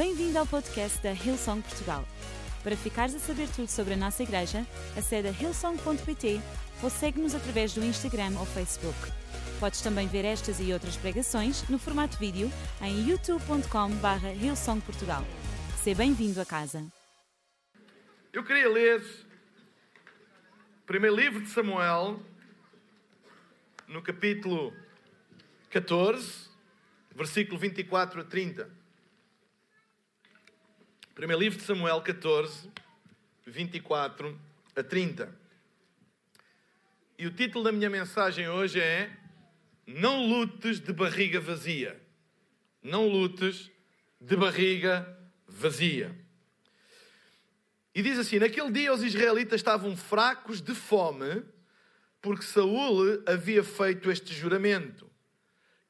Bem-vindo ao podcast da Hillsong Portugal. Para ficares a saber tudo sobre a nossa igreja, acede a hillsong.pt ou segue-nos através do Instagram ou Facebook. Podes também ver estas e outras pregações no formato vídeo em youtube.com.br hillsongportugal. Seja bem-vindo a casa. Eu queria ler o primeiro livro de Samuel, no capítulo 14, versículo 24 a 30. Primeiro livro de Samuel 14, 24 a 30. E o título da minha mensagem hoje é Não lutes de barriga vazia. Não lutes de barriga vazia. E diz assim: Naquele dia os israelitas estavam fracos de fome, porque Saul havia feito este juramento: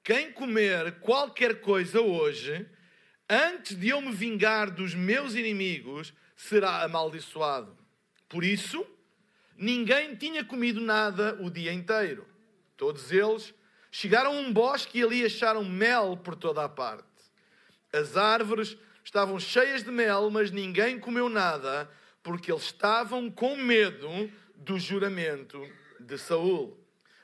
Quem comer qualquer coisa hoje, antes de eu me vingar dos meus inimigos, será amaldiçoado. Por isso, ninguém tinha comido nada o dia inteiro. Todos eles chegaram a um bosque e ali acharam mel por toda a parte. As árvores estavam cheias de mel, mas ninguém comeu nada, porque eles estavam com medo do juramento de Saul.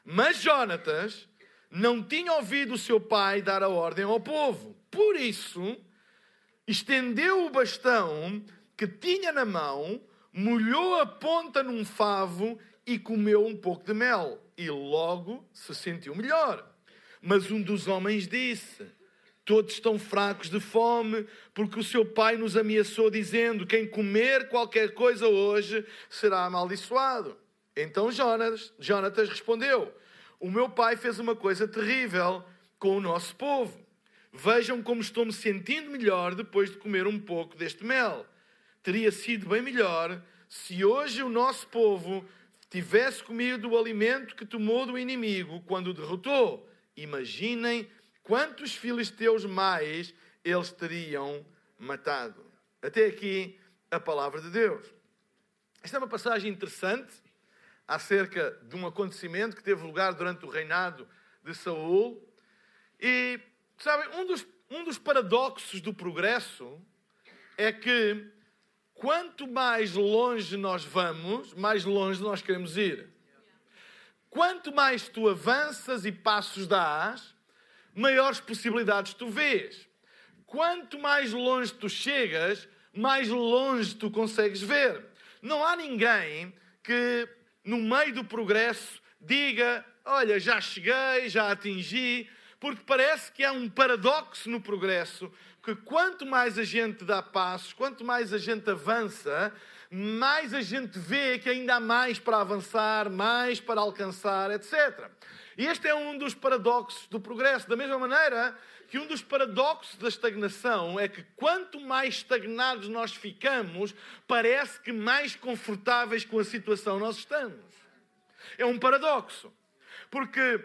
Mas Jonatas não tinha ouvido o seu pai dar a ordem ao povo. Por isso, estendeu o bastão que tinha na mão, molhou a ponta num favo e comeu um pouco de mel. E logo se sentiu melhor. Mas um dos homens disse: Todos estão fracos de fome, porque o seu pai nos ameaçou, dizendo: Quem comer qualquer coisa hoje será amaldiçoado. Então Jonas, Jonatas respondeu: O meu pai fez uma coisa terrível com o nosso povo. Vejam como estou me sentindo melhor depois de comer um pouco deste mel. Teria sido bem melhor se hoje o nosso povo tivesse comido o alimento que tomou do inimigo quando o derrotou. Imaginem quantos filisteus mais eles teriam matado. Até aqui a palavra de Deus. Esta é uma passagem interessante acerca de um acontecimento que teve lugar durante o reinado de Saul. E Sabem, um dos, um dos paradoxos do progresso é que quanto mais longe nós vamos, mais longe nós queremos ir. Quanto mais tu avanças e passos dás, maiores possibilidades tu vês. Quanto mais longe tu chegas, mais longe tu consegues ver. Não há ninguém que, no meio do progresso, diga: Olha, já cheguei, já atingi, porque parece que há um paradoxo no progresso, que quanto mais a gente dá passos, quanto mais a gente avança, mais a gente vê que ainda há mais para avançar, mais para alcançar, etc. E este é um dos paradoxos do progresso. Da mesma maneira que um dos paradoxos da estagnação é que quanto mais estagnados nós ficamos, parece que mais confortáveis com a situação nós estamos. É um paradoxo. Porque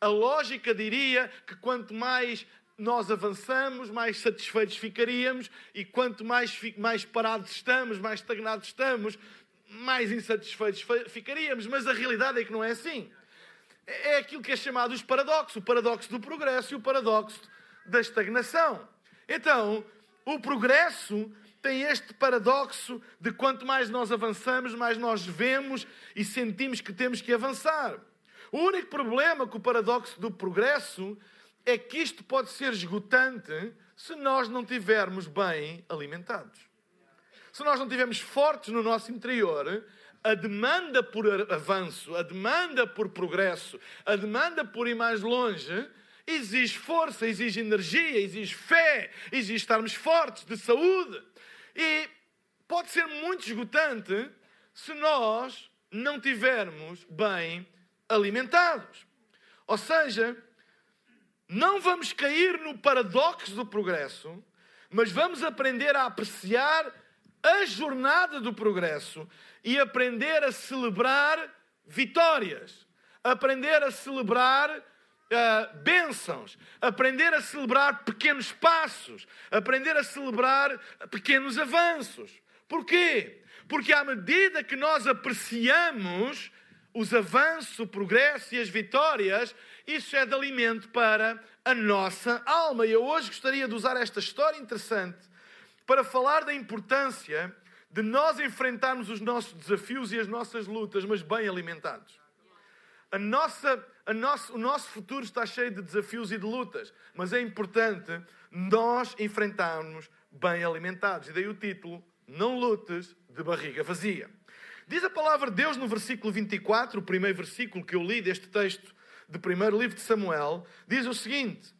a lógica diria que quanto mais nós avançamos, mais satisfeitos ficaríamos, e quanto mais, mais parados estamos, mais estagnados estamos, mais insatisfeitos ficaríamos. Mas a realidade é que não é assim. É aquilo que é chamado os paradoxos: o paradoxo do progresso e o paradoxo da estagnação. Então, o progresso tem este paradoxo de quanto mais nós avançamos, mais nós vemos e sentimos que temos que avançar. O único problema com o paradoxo do progresso é que isto pode ser esgotante se nós não tivermos bem alimentados. Se nós não tivermos fortes no nosso interior, a demanda por avanço, a demanda por progresso, a demanda por ir mais longe, exige força, exige energia, exige fé, exige estarmos fortes, de saúde. E pode ser muito esgotante se nós não tivermos bem alimentados. Ou seja, não vamos cair no paradoxo do progresso, mas vamos aprender a apreciar a jornada do progresso e aprender a celebrar vitórias, aprender a celebrar uh, bênçãos, aprender a celebrar pequenos passos, aprender a celebrar pequenos avanços. Porquê? Porque à medida que nós apreciamos os avanços, o progresso e as vitórias, isso é de alimento para a nossa alma. E eu hoje gostaria de usar esta história interessante para falar da importância de nós enfrentarmos os nossos desafios e as nossas lutas, mas bem alimentados. A nossa, a nosso, o nosso futuro está cheio de desafios e de lutas, mas é importante nós enfrentarmos bem alimentados. E daí o título: Não lutes de barriga vazia. Diz a palavra de Deus no versículo 24, o primeiro versículo que eu li deste texto do primeiro livro de Samuel, diz o seguinte: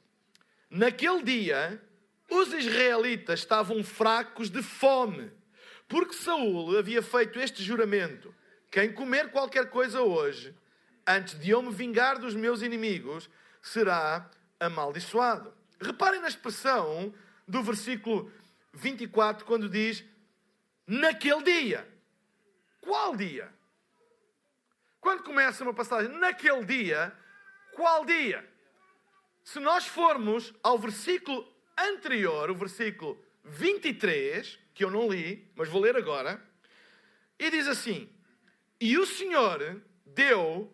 Naquele dia, os israelitas estavam fracos de fome, porque Saul havia feito este juramento: Quem comer qualquer coisa hoje, antes de eu me vingar dos meus inimigos, será amaldiçoado. Reparem na expressão do versículo 24, quando diz naquele dia. Qual dia? Quando começa uma passagem, naquele dia, qual dia? Se nós formos ao versículo anterior, o versículo 23, que eu não li, mas vou ler agora, e diz assim: E o Senhor deu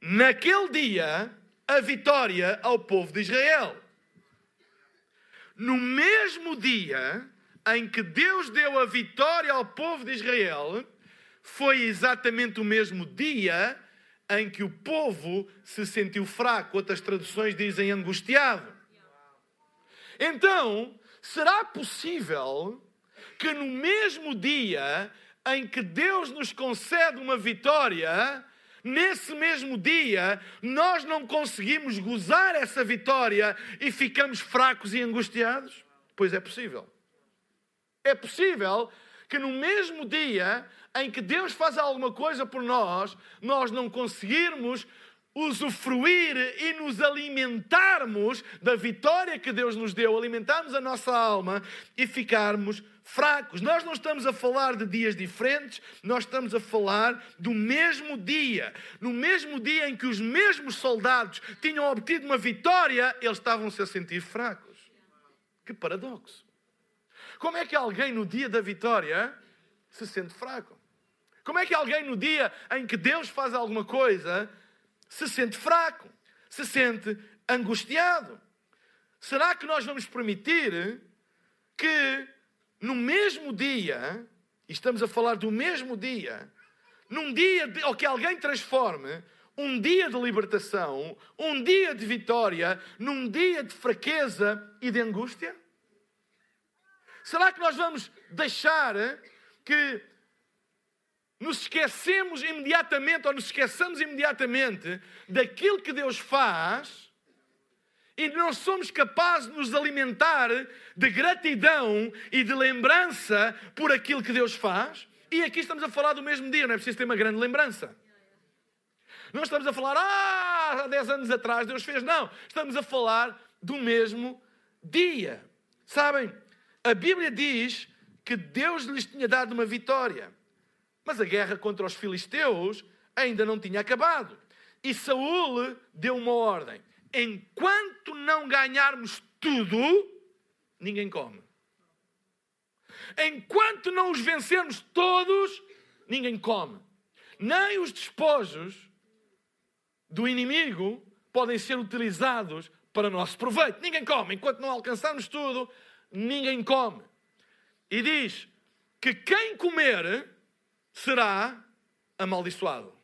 naquele dia a vitória ao povo de Israel. No mesmo dia em que Deus deu a vitória ao povo de Israel, foi exatamente o mesmo dia em que o povo se sentiu fraco. Outras traduções dizem angustiado. Então, será possível que no mesmo dia em que Deus nos concede uma vitória, nesse mesmo dia, nós não conseguimos gozar essa vitória e ficamos fracos e angustiados? Pois é possível. É possível que no mesmo dia em que Deus faz alguma coisa por nós, nós não conseguirmos usufruir e nos alimentarmos da vitória que Deus nos deu, alimentarmos a nossa alma e ficarmos fracos. Nós não estamos a falar de dias diferentes, nós estamos a falar do mesmo dia. No mesmo dia em que os mesmos soldados tinham obtido uma vitória, eles estavam-se a sentir fracos. Que paradoxo. Como é que alguém no dia da vitória se sente fraco? Como é que alguém no dia em que Deus faz alguma coisa se sente fraco, se sente angustiado? Será que nós vamos permitir que no mesmo dia, e estamos a falar do mesmo dia, num dia de, ou que alguém transforme um dia de libertação, um dia de vitória, num dia de fraqueza e de angústia? Será que nós vamos deixar que nos esquecemos imediatamente ou nos esqueçamos imediatamente daquilo que Deus faz e não somos capazes de nos alimentar de gratidão e de lembrança por aquilo que Deus faz. E aqui estamos a falar do mesmo dia, não é preciso ter uma grande lembrança. Não estamos a falar, ah, há 10 anos atrás Deus fez. Não, estamos a falar do mesmo dia. Sabem, a Bíblia diz que Deus lhes tinha dado uma vitória. Mas a guerra contra os filisteus ainda não tinha acabado. E Saul deu uma ordem: enquanto não ganharmos tudo, ninguém come. Enquanto não os vencermos todos, ninguém come. Nem os despojos do inimigo podem ser utilizados para nosso proveito. Ninguém come. Enquanto não alcançarmos tudo, ninguém come. E diz que quem comer será amaldiçoado.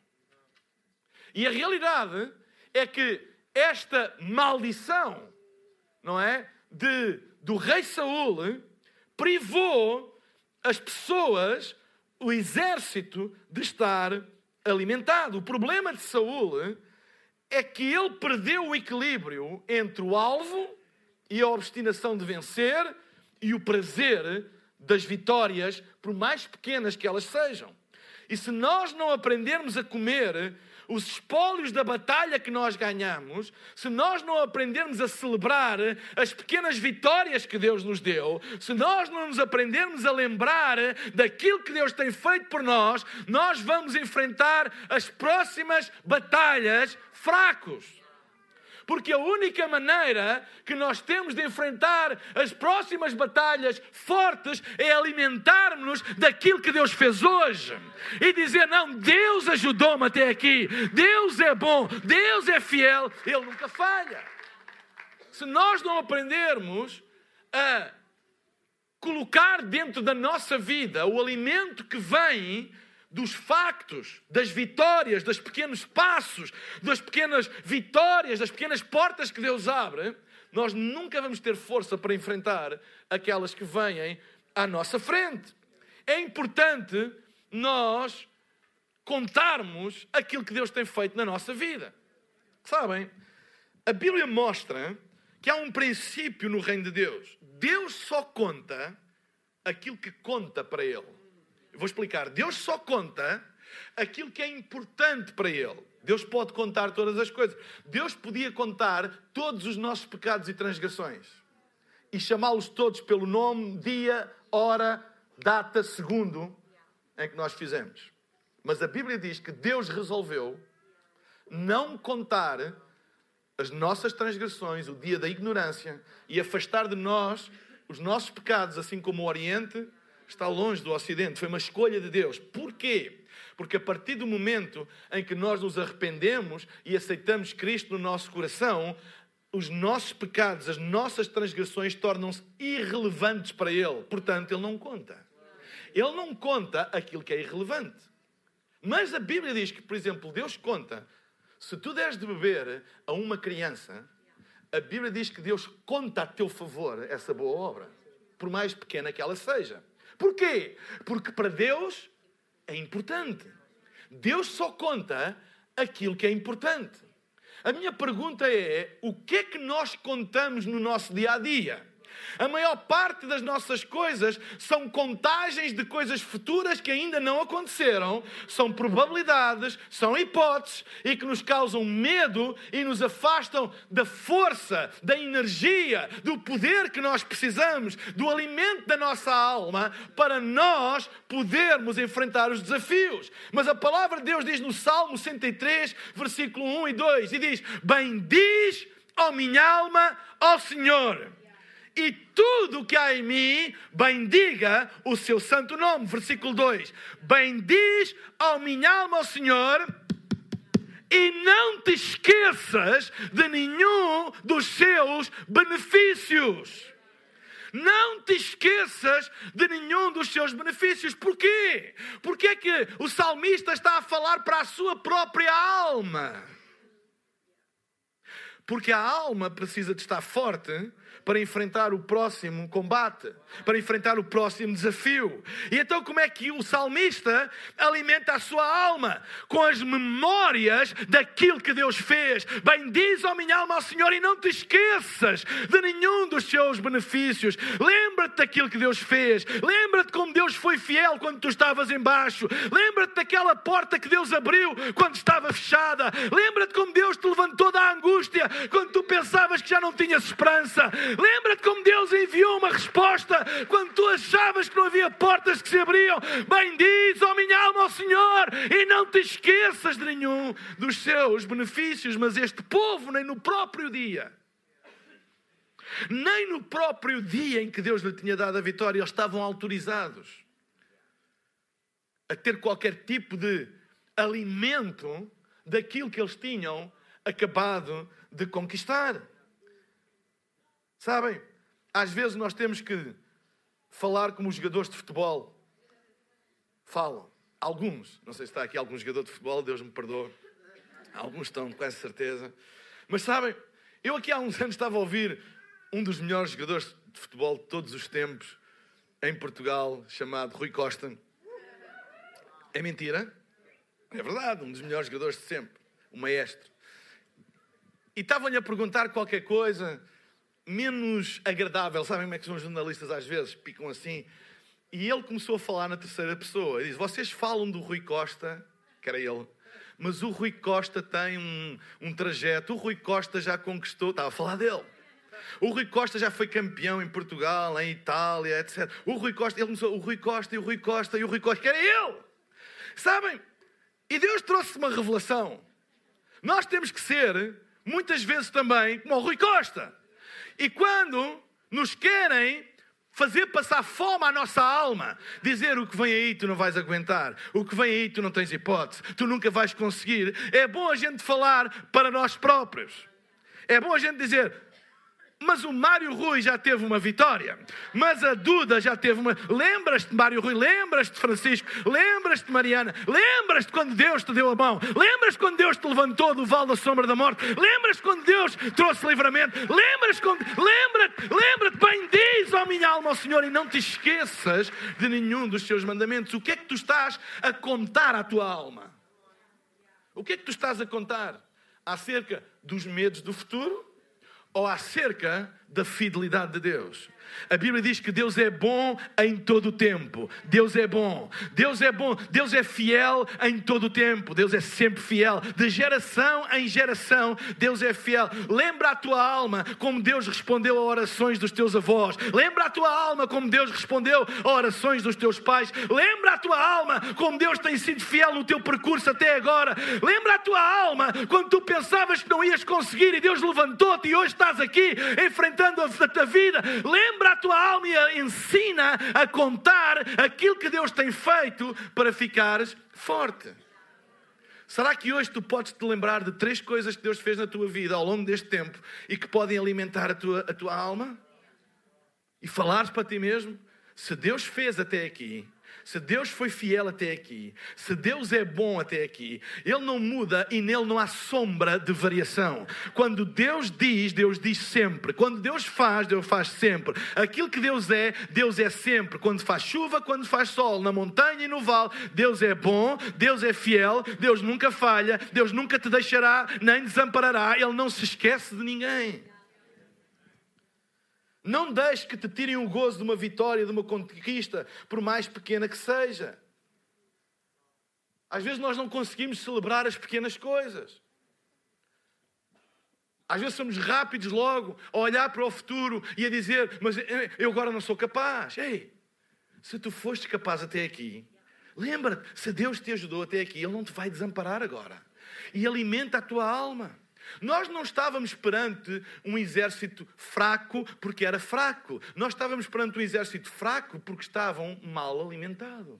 E a realidade é que esta maldição, não é? De, do rei Saul privou as pessoas, o exército, de estar alimentado. O problema de Saul é que ele perdeu o equilíbrio entre o alvo e a obstinação de vencer e o prazer das vitórias, por mais pequenas que elas sejam. E se nós não aprendermos a comer os espólios da batalha que nós ganhamos, se nós não aprendermos a celebrar as pequenas vitórias que Deus nos deu, se nós não nos aprendermos a lembrar daquilo que Deus tem feito por nós, nós vamos enfrentar as próximas batalhas fracos. Porque a única maneira que nós temos de enfrentar as próximas batalhas fortes é alimentarmos-nos daquilo que Deus fez hoje. E dizer: Não, Deus ajudou-me até aqui. Deus é bom, Deus é fiel, Ele nunca falha. Se nós não aprendermos a colocar dentro da nossa vida o alimento que vem dos factos, das vitórias, dos pequenos passos, das pequenas vitórias, das pequenas portas que Deus abre, nós nunca vamos ter força para enfrentar aquelas que vêm à nossa frente. É importante nós contarmos aquilo que Deus tem feito na nossa vida. Sabem, a Bíblia mostra que há um princípio no reino de Deus. Deus só conta aquilo que conta para Ele. Eu vou explicar. Deus só conta aquilo que é importante para Ele. Deus pode contar todas as coisas. Deus podia contar todos os nossos pecados e transgressões e chamá-los todos pelo nome, dia, hora, data, segundo em que nós fizemos. Mas a Bíblia diz que Deus resolveu não contar as nossas transgressões, o dia da ignorância e afastar de nós os nossos pecados, assim como o Oriente está longe do Ocidente. Foi uma escolha de Deus. Porquê? Porque a partir do momento em que nós nos arrependemos e aceitamos Cristo no nosso coração, os nossos pecados, as nossas transgressões tornam-se irrelevantes para Ele. Portanto, Ele não conta. Ele não conta aquilo que é irrelevante. Mas a Bíblia diz que, por exemplo, Deus conta, se tu deres de beber a uma criança, a Bíblia diz que Deus conta a teu favor essa boa obra, por mais pequena que ela seja. Porquê? Porque para Deus é importante. Deus só conta aquilo que é importante. A minha pergunta é: o que é que nós contamos no nosso dia a dia? A maior parte das nossas coisas são contagens de coisas futuras que ainda não aconteceram, são probabilidades, são hipóteses e que nos causam medo e nos afastam da força, da energia, do poder que nós precisamos, do alimento da nossa alma para nós podermos enfrentar os desafios. Mas a palavra de Deus diz no Salmo 103, versículo 1 e 2, e diz: Bendiz, ó minha alma, ao Senhor e tudo que há em mim, bendiga o seu santo nome. Versículo 2: Bendiz ao minha alma ao Senhor. E não te esqueças de nenhum dos seus benefícios. Não te esqueças de nenhum dos seus benefícios. Porquê? Porque é que o salmista está a falar para a sua própria alma? Porque a alma precisa de estar forte para enfrentar o próximo combate, para enfrentar o próximo desafio. E então, como é que o salmista alimenta a sua alma? Com as memórias daquilo que Deus fez. Bendiz, ó minha alma, ao Senhor, e não te esqueças de nenhum dos seus benefícios. Lembra-te daquilo que Deus fez. Lembra-te como Deus foi fiel quando tu estavas embaixo. Lembra-te daquela porta que Deus abriu quando estava fechada. Lembra-te como Deus te levantou da angústia quando tu pensavas que já não tinhas esperança. Lembra-te como Deus enviou uma resposta quando tu achavas que não havia portas que se abriam. Bendiz, ó minha alma, ao Senhor, e não te esqueças de nenhum dos seus benefícios. Mas este povo, nem no próprio dia, nem no próprio dia em que Deus lhe tinha dado a vitória, eles estavam autorizados a ter qualquer tipo de alimento daquilo que eles tinham acabado de conquistar. Sabem, às vezes nós temos que falar como os jogadores de futebol falam. Alguns, não sei se está aqui algum jogador de futebol, Deus me perdoe. Alguns estão, com essa certeza. Mas sabem, eu aqui há uns anos estava a ouvir um dos melhores jogadores de futebol de todos os tempos em Portugal, chamado Rui Costa. É mentira? É verdade, um dos melhores jogadores de sempre, o maestro. E estavam-lhe a perguntar qualquer coisa menos agradável. Sabem como é que são os jornalistas às vezes? Picam assim. E ele começou a falar na terceira pessoa. Ele diz: Vocês falam do Rui Costa, que era ele, mas o Rui Costa tem um, um trajeto. O Rui Costa já conquistou. Estava a falar dele. O Rui Costa já foi campeão em Portugal, em Itália, etc. O Rui Costa, ele começou, o Rui Costa e o Rui Costa e o Rui Costa, que era ele. Sabem? E Deus trouxe uma revelação. Nós temos que ser, muitas vezes também, como o Rui Costa. E quando nos querem fazer passar fome à nossa alma, dizer o que vem aí tu não vais aguentar, o que vem aí tu não tens hipótese, tu nunca vais conseguir, é bom a gente falar para nós próprios. É bom a gente dizer: mas o Mário Rui já teve uma vitória. Mas a Duda já teve uma. Lembras-te, Mário Rui? Lembras-te, Francisco? Lembras-te, Mariana? Lembras-te quando Deus te deu a mão? Lembras quando Deus te levantou do vale da sombra da morte? Lembras quando Deus trouxe livramento? Lembras quando. Lembra-te, lembra-te, bendiz, ó minha alma, ao Senhor, e não te esqueças de nenhum dos seus mandamentos. O que é que tu estás a contar à tua alma? O que é que tu estás a contar? Acerca dos medos do futuro? Ou acerca da fidelidade de Deus. A Bíblia diz que Deus é bom em todo o tempo. Deus é bom. Deus é bom. Deus é fiel em todo o tempo. Deus é sempre fiel. De geração em geração, Deus é fiel. Lembra a tua alma como Deus respondeu a orações dos teus avós. Lembra a tua alma como Deus respondeu a orações dos teus pais. Lembra a tua alma como Deus tem sido fiel no teu percurso até agora. Lembra a tua alma quando tu pensavas que não ias conseguir e Deus levantou-te e hoje estás aqui enfrentando a tua vida. Lembra lembra a tua alma e ensina a contar aquilo que Deus tem feito para ficares forte. Será que hoje tu podes te lembrar de três coisas que Deus fez na tua vida ao longo deste tempo e que podem alimentar a tua, a tua alma? E falares para ti mesmo: se Deus fez até aqui, se Deus foi fiel até aqui, se Deus é bom até aqui, Ele não muda e nele não há sombra de variação. Quando Deus diz, Deus diz sempre. Quando Deus faz, Deus faz sempre. Aquilo que Deus é, Deus é sempre. Quando faz chuva, quando faz sol, na montanha e no vale, Deus é bom, Deus é fiel, Deus nunca falha, Deus nunca te deixará nem desamparará, Ele não se esquece de ninguém. Não deixes que te tirem o gozo de uma vitória, de uma conquista, por mais pequena que seja. Às vezes nós não conseguimos celebrar as pequenas coisas. Às vezes somos rápidos logo a olhar para o futuro e a dizer: Mas eu agora não sou capaz. Ei, se tu foste capaz até aqui, lembra-te: se Deus te ajudou até aqui, Ele não te vai desamparar agora. E alimenta a tua alma. Nós não estávamos perante um exército fraco porque era fraco. Nós estávamos perante um exército fraco porque estavam mal alimentados.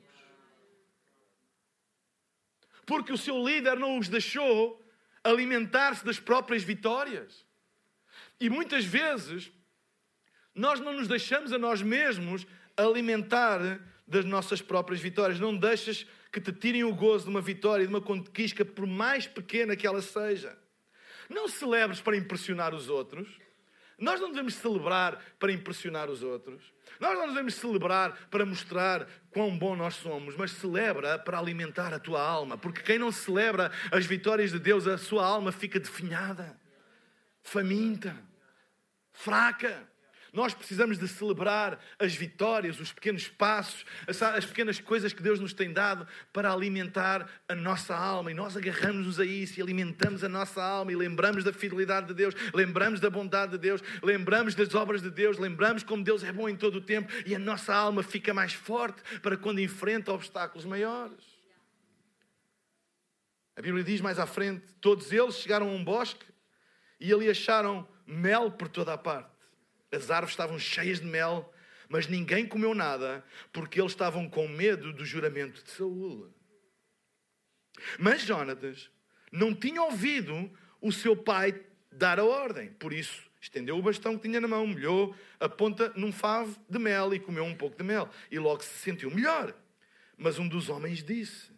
Porque o seu líder não os deixou alimentar-se das próprias vitórias. E muitas vezes nós não nos deixamos a nós mesmos alimentar das nossas próprias vitórias. Não deixas que te tirem o gozo de uma vitória, de uma conquista, por mais pequena que ela seja. Não celebres para impressionar os outros. Nós não devemos celebrar para impressionar os outros. Nós não devemos celebrar para mostrar quão bom nós somos, mas celebra para alimentar a tua alma. Porque quem não celebra as vitórias de Deus, a sua alma fica definhada, faminta, fraca. Nós precisamos de celebrar as vitórias, os pequenos passos, as pequenas coisas que Deus nos tem dado para alimentar a nossa alma. E nós agarramos-nos a isso e alimentamos a nossa alma e lembramos da fidelidade de Deus, lembramos da bondade de Deus, lembramos das obras de Deus, lembramos como Deus é bom em todo o tempo e a nossa alma fica mais forte para quando enfrenta obstáculos maiores. A Bíblia diz mais à frente: todos eles chegaram a um bosque e ali acharam mel por toda a parte. As árvores estavam cheias de mel, mas ninguém comeu nada, porque eles estavam com medo do juramento de Saul. Mas Jonatas não tinha ouvido o seu pai dar a ordem, por isso estendeu o bastão que tinha na mão, molhou a ponta num favo de mel e comeu um pouco de mel, e logo se sentiu melhor. Mas um dos homens disse: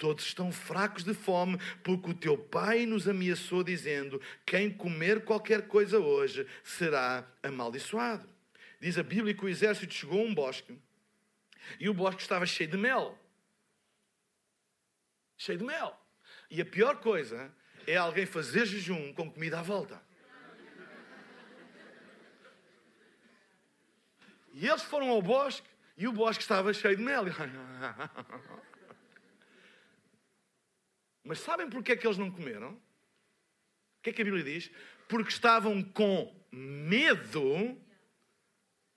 Todos estão fracos de fome, porque o teu pai nos ameaçou, dizendo: Quem comer qualquer coisa hoje será amaldiçoado. Diz a Bíblia que o exército chegou a um bosque e o bosque estava cheio de mel. Cheio de mel. E a pior coisa é alguém fazer jejum com comida à volta. E eles foram ao bosque e o bosque estava cheio de mel. Mas sabem porque é que eles não comeram? O que é que a Bíblia diz? Porque estavam com medo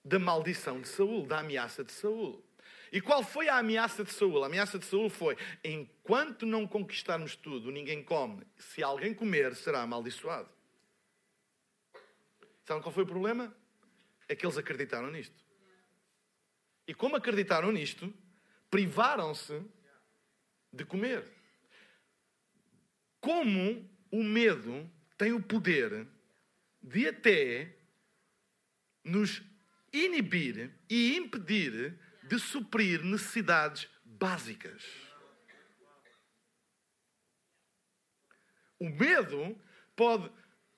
da maldição de Saul, da ameaça de Saul. E qual foi a ameaça de Saul? A ameaça de Saul foi: enquanto não conquistarmos tudo, ninguém come. Se alguém comer, será amaldiçoado. Sabem qual foi o problema? É que eles acreditaram nisto. E como acreditaram nisto, privaram-se de comer como o medo tem o poder de até nos inibir e impedir de suprir necessidades básicas. O medo pode,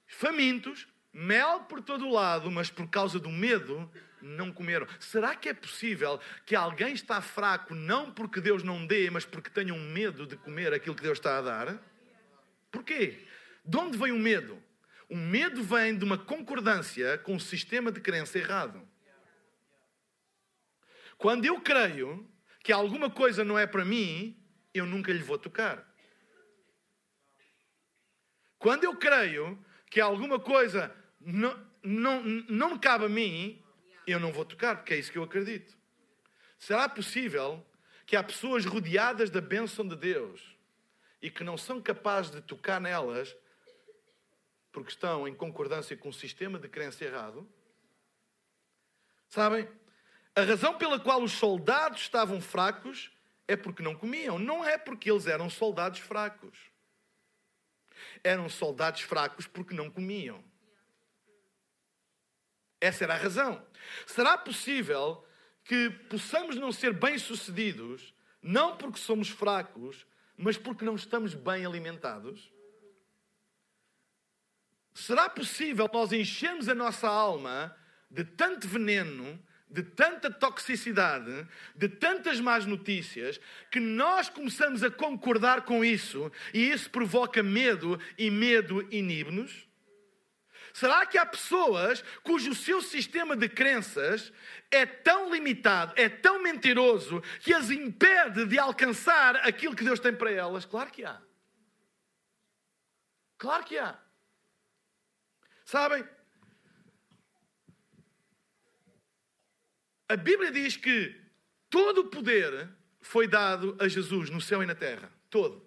famintos, mel por todo o lado, mas por causa do medo não comeram. Será que é possível que alguém está fraco não porque Deus não dê, mas porque tenha um medo de comer aquilo que Deus está a dar? Porquê? De onde vem o medo? O medo vem de uma concordância com o sistema de crença errado. Quando eu creio que alguma coisa não é para mim, eu nunca lhe vou tocar. Quando eu creio que alguma coisa não, não, não me cabe a mim, eu não vou tocar, porque é isso que eu acredito. Será possível que há pessoas rodeadas da bênção de Deus e que não são capazes de tocar nelas porque estão em concordância com o sistema de crença errado? Sabem? A razão pela qual os soldados estavam fracos é porque não comiam, não é porque eles eram soldados fracos. Eram soldados fracos porque não comiam. Essa era a razão. Será possível que possamos não ser bem-sucedidos, não porque somos fracos, mas porque não estamos bem alimentados? Será possível nós enchermos a nossa alma de tanto veneno, de tanta toxicidade, de tantas más notícias, que nós começamos a concordar com isso e isso provoca medo e medo inibe-nos? Será que há pessoas cujo seu sistema de crenças é tão limitado, é tão mentiroso, que as impede de alcançar aquilo que Deus tem para elas? Claro que há. Claro que há. Sabem? A Bíblia diz que todo o poder foi dado a Jesus no céu e na terra. Todo.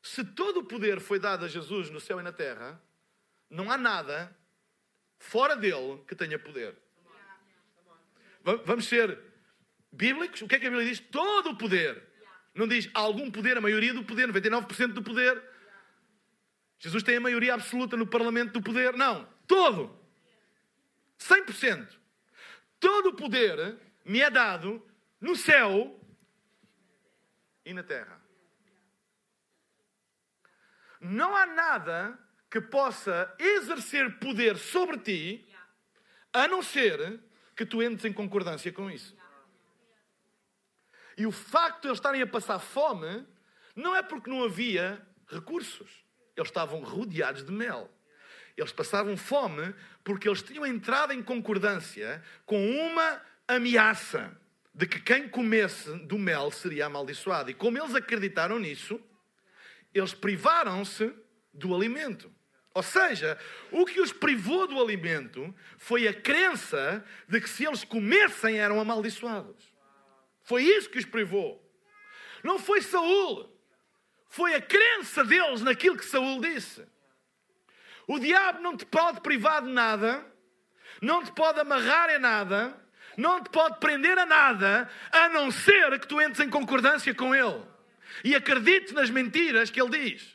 Se todo o poder foi dado a Jesus no céu e na terra, não há nada fora dele que tenha poder. Vamos ser bíblicos? O que é que a Bíblia diz? Todo o poder. Não diz algum poder, a maioria do poder, 99% do poder. Jesus tem a maioria absoluta no parlamento do poder. Não, todo. 100%. Todo o poder me é dado no céu e na terra. Não há nada que possa exercer poder sobre ti, a não ser que tu entres em concordância com isso. E o facto de eles estarem a passar fome não é porque não havia recursos. Eles estavam rodeados de mel. Eles passavam fome porque eles tinham entrado em concordância com uma ameaça de que quem comesse do mel seria amaldiçoado. E como eles acreditaram nisso, eles privaram-se do alimento. Ou seja, o que os privou do alimento foi a crença de que se eles comessem eram amaldiçoados. Foi isso que os privou. Não foi Saul. Foi a crença deles naquilo que Saul disse. O diabo não te pode privar de nada, não te pode amarrar em nada, não te pode prender a nada, a não ser que tu entres em concordância com ele e acredites nas mentiras que ele diz.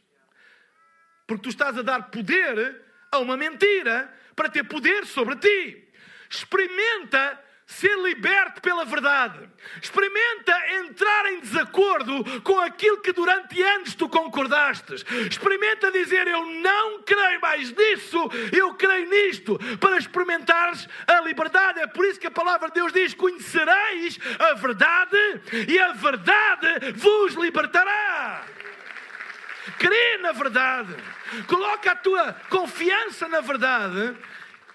Porque tu estás a dar poder a uma mentira para ter poder sobre ti. Experimenta ser liberto pela verdade. Experimenta entrar em desacordo com aquilo que durante anos tu concordastes. Experimenta dizer: Eu não creio mais nisso, eu creio nisto, para experimentares a liberdade. É por isso que a palavra de Deus diz: Conhecereis a verdade e a verdade vos libertará crê na verdade, coloca a tua confiança na verdade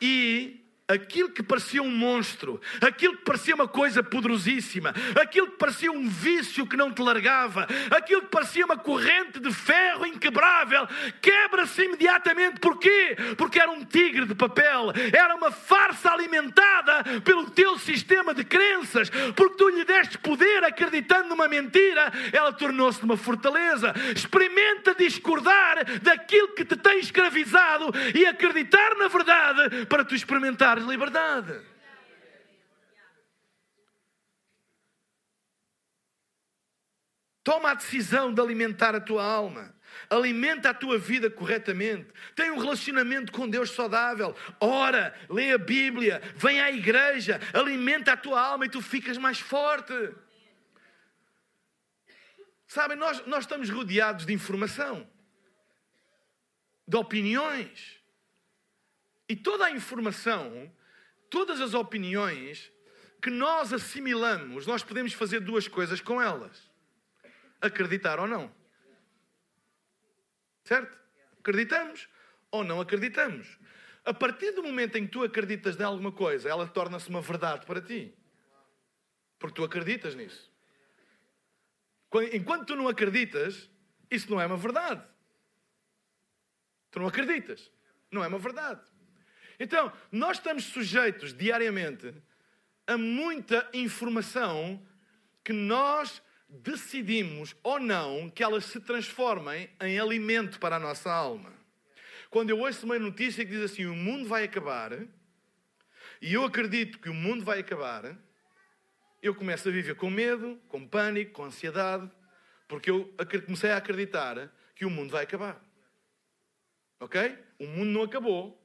e aquilo que parecia um monstro, aquilo que parecia uma coisa poderosíssima, aquilo que parecia um vício que não te largava, aquilo que parecia uma corrente de ferro inquebrável, quebra-se imediatamente. Porquê? Porque era um tigre de papel, era uma farsa alimentada pelo teu sistema de crenças, porque tu lhe deste poder acreditando numa mentira, ela tornou-se uma fortaleza. Experimenta discordar daquilo que te tem escravizado e acreditar na verdade para tu experimentares liberdade. Toma a decisão de alimentar a tua alma. Alimenta a tua vida corretamente. Tem um relacionamento com Deus saudável. Ora, lê a Bíblia, vem à igreja, alimenta a tua alma e tu ficas mais forte. Sabem, nós, nós estamos rodeados de informação, de opiniões. E toda a informação, todas as opiniões que nós assimilamos, nós podemos fazer duas coisas com elas: acreditar ou não. Certo? Acreditamos ou não acreditamos. A partir do momento em que tu acreditas em alguma coisa, ela torna-se uma verdade para ti. Porque tu acreditas nisso. Enquanto tu não acreditas, isso não é uma verdade. Tu não acreditas. Não é uma verdade. Então, nós estamos sujeitos diariamente a muita informação que nós decidimos ou não que elas se transformem em alimento para a nossa alma. Quando eu ouço uma notícia que diz assim: o mundo vai acabar, e eu acredito que o mundo vai acabar, eu começo a viver com medo, com pânico, com ansiedade, porque eu comecei a acreditar que o mundo vai acabar. Ok? O mundo não acabou,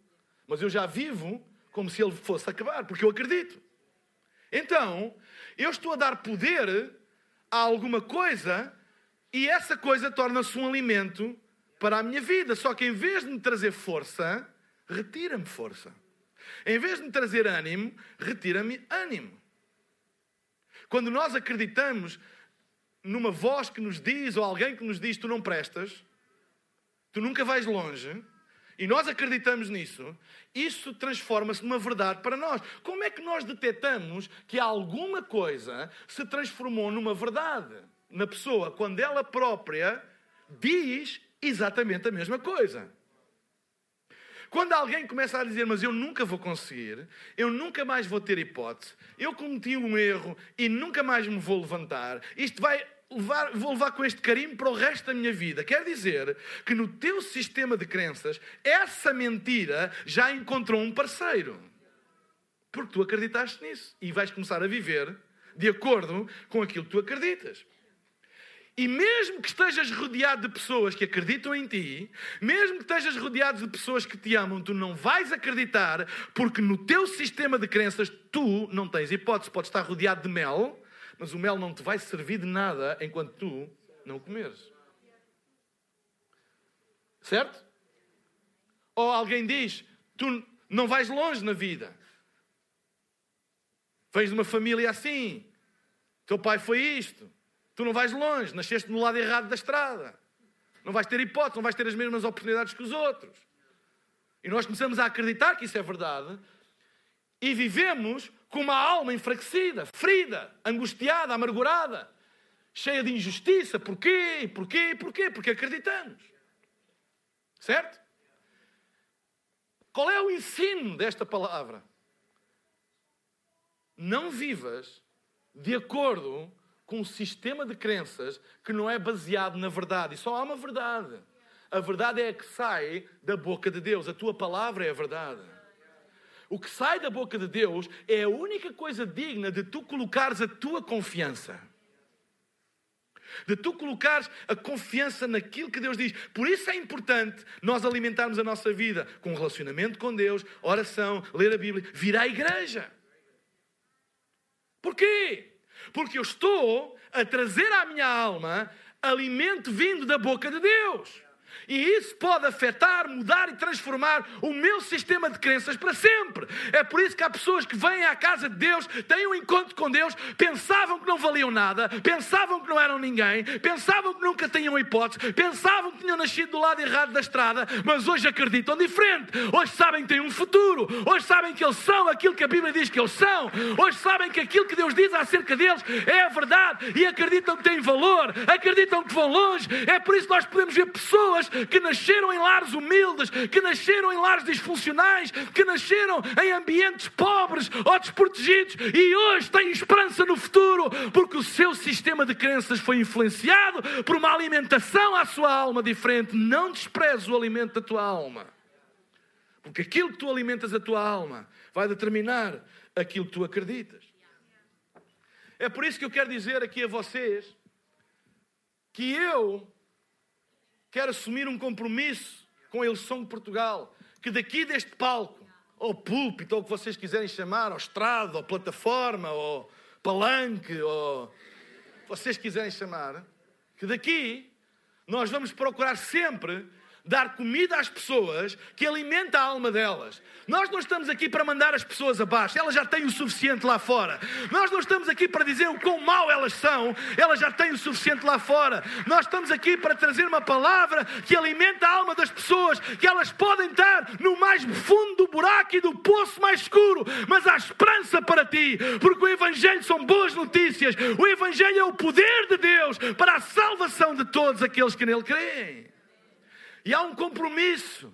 mas eu já vivo como se ele fosse acabar, porque eu acredito. Então, eu estou a dar poder a alguma coisa e essa coisa torna-se um alimento para a minha vida. Só que em vez de me trazer força, retira-me força. Em vez de me trazer ânimo, retira-me ânimo. Quando nós acreditamos numa voz que nos diz, ou alguém que nos diz, tu não prestas, tu nunca vais longe, e nós acreditamos nisso, isso transforma-se numa verdade para nós. Como é que nós detectamos que alguma coisa se transformou numa verdade na pessoa quando ela própria diz exatamente a mesma coisa? Quando alguém começa a dizer, mas eu nunca vou conseguir, eu nunca mais vou ter hipótese, eu cometi um erro e nunca mais me vou levantar, isto vai levar, vou levar com este carinho para o resto da minha vida. Quer dizer que no teu sistema de crenças, essa mentira já encontrou um parceiro. Porque tu acreditaste nisso e vais começar a viver de acordo com aquilo que tu acreditas. E mesmo que estejas rodeado de pessoas que acreditam em ti, mesmo que estejas rodeado de pessoas que te amam, tu não vais acreditar, porque no teu sistema de crenças tu não tens hipótese. Podes estar rodeado de mel, mas o mel não te vai servir de nada enquanto tu não comeres. Certo? Ou alguém diz: Tu não vais longe na vida. Vens de uma família assim. Teu pai foi isto. Tu não vais longe. Nasceste no lado errado da estrada. Não vais ter hipótese, não vais ter as mesmas oportunidades que os outros. E nós começamos a acreditar que isso é verdade e vivemos com uma alma enfraquecida, ferida, angustiada, amargurada, cheia de injustiça. Porquê? Porquê? Porquê? Porque acreditamos. Certo? Qual é o ensino desta palavra? Não vivas de acordo com um sistema de crenças que não é baseado na verdade. E só há uma verdade. A verdade é a que sai da boca de Deus. A tua palavra é a verdade. O que sai da boca de Deus é a única coisa digna de tu colocares a tua confiança. De tu colocares a confiança naquilo que Deus diz. Por isso é importante nós alimentarmos a nossa vida com relacionamento com Deus, oração, ler a Bíblia, vir à igreja. Porquê? Porque eu estou a trazer à minha alma alimento vindo da boca de Deus. E isso pode afetar, mudar e transformar o meu sistema de crenças para sempre. É por isso que há pessoas que vêm à casa de Deus, têm um encontro com Deus, pensavam que não valiam nada, pensavam que não eram ninguém, pensavam que nunca tinham hipótese, pensavam que tinham nascido do lado errado da estrada, mas hoje acreditam diferente. Hoje sabem que têm um futuro, hoje sabem que eles são aquilo que a Bíblia diz que eles são, hoje sabem que aquilo que Deus diz acerca deles é a verdade e acreditam que têm valor, acreditam que vão longe. É por isso que nós podemos ver pessoas que nasceram em lares humildes, que nasceram em lares disfuncionais, que nasceram em ambientes pobres ou desprotegidos e hoje têm esperança no futuro porque o seu sistema de crenças foi influenciado por uma alimentação à sua alma diferente. Não despreze o alimento da tua alma. Porque aquilo que tu alimentas a tua alma vai determinar aquilo que tu acreditas. É por isso que eu quero dizer aqui a vocês que eu quero assumir um compromisso com a Eleição de Portugal, que daqui deste palco, ou púlpito, ou o que vocês quiserem chamar, ou estrado, ou plataforma, ou palanque, ou vocês quiserem chamar, que daqui nós vamos procurar sempre dar comida às pessoas que alimenta a alma delas. Nós não estamos aqui para mandar as pessoas abaixo, elas já têm o suficiente lá fora. Nós não estamos aqui para dizer o quão mal elas são, elas já têm o suficiente lá fora. Nós estamos aqui para trazer uma palavra que alimenta a alma das pessoas, que elas podem estar no mais fundo do buraco e do poço mais escuro, mas há esperança para ti, porque o Evangelho são boas notícias, o Evangelho é o poder de Deus para a salvação de todos aqueles que nele creem. E há um compromisso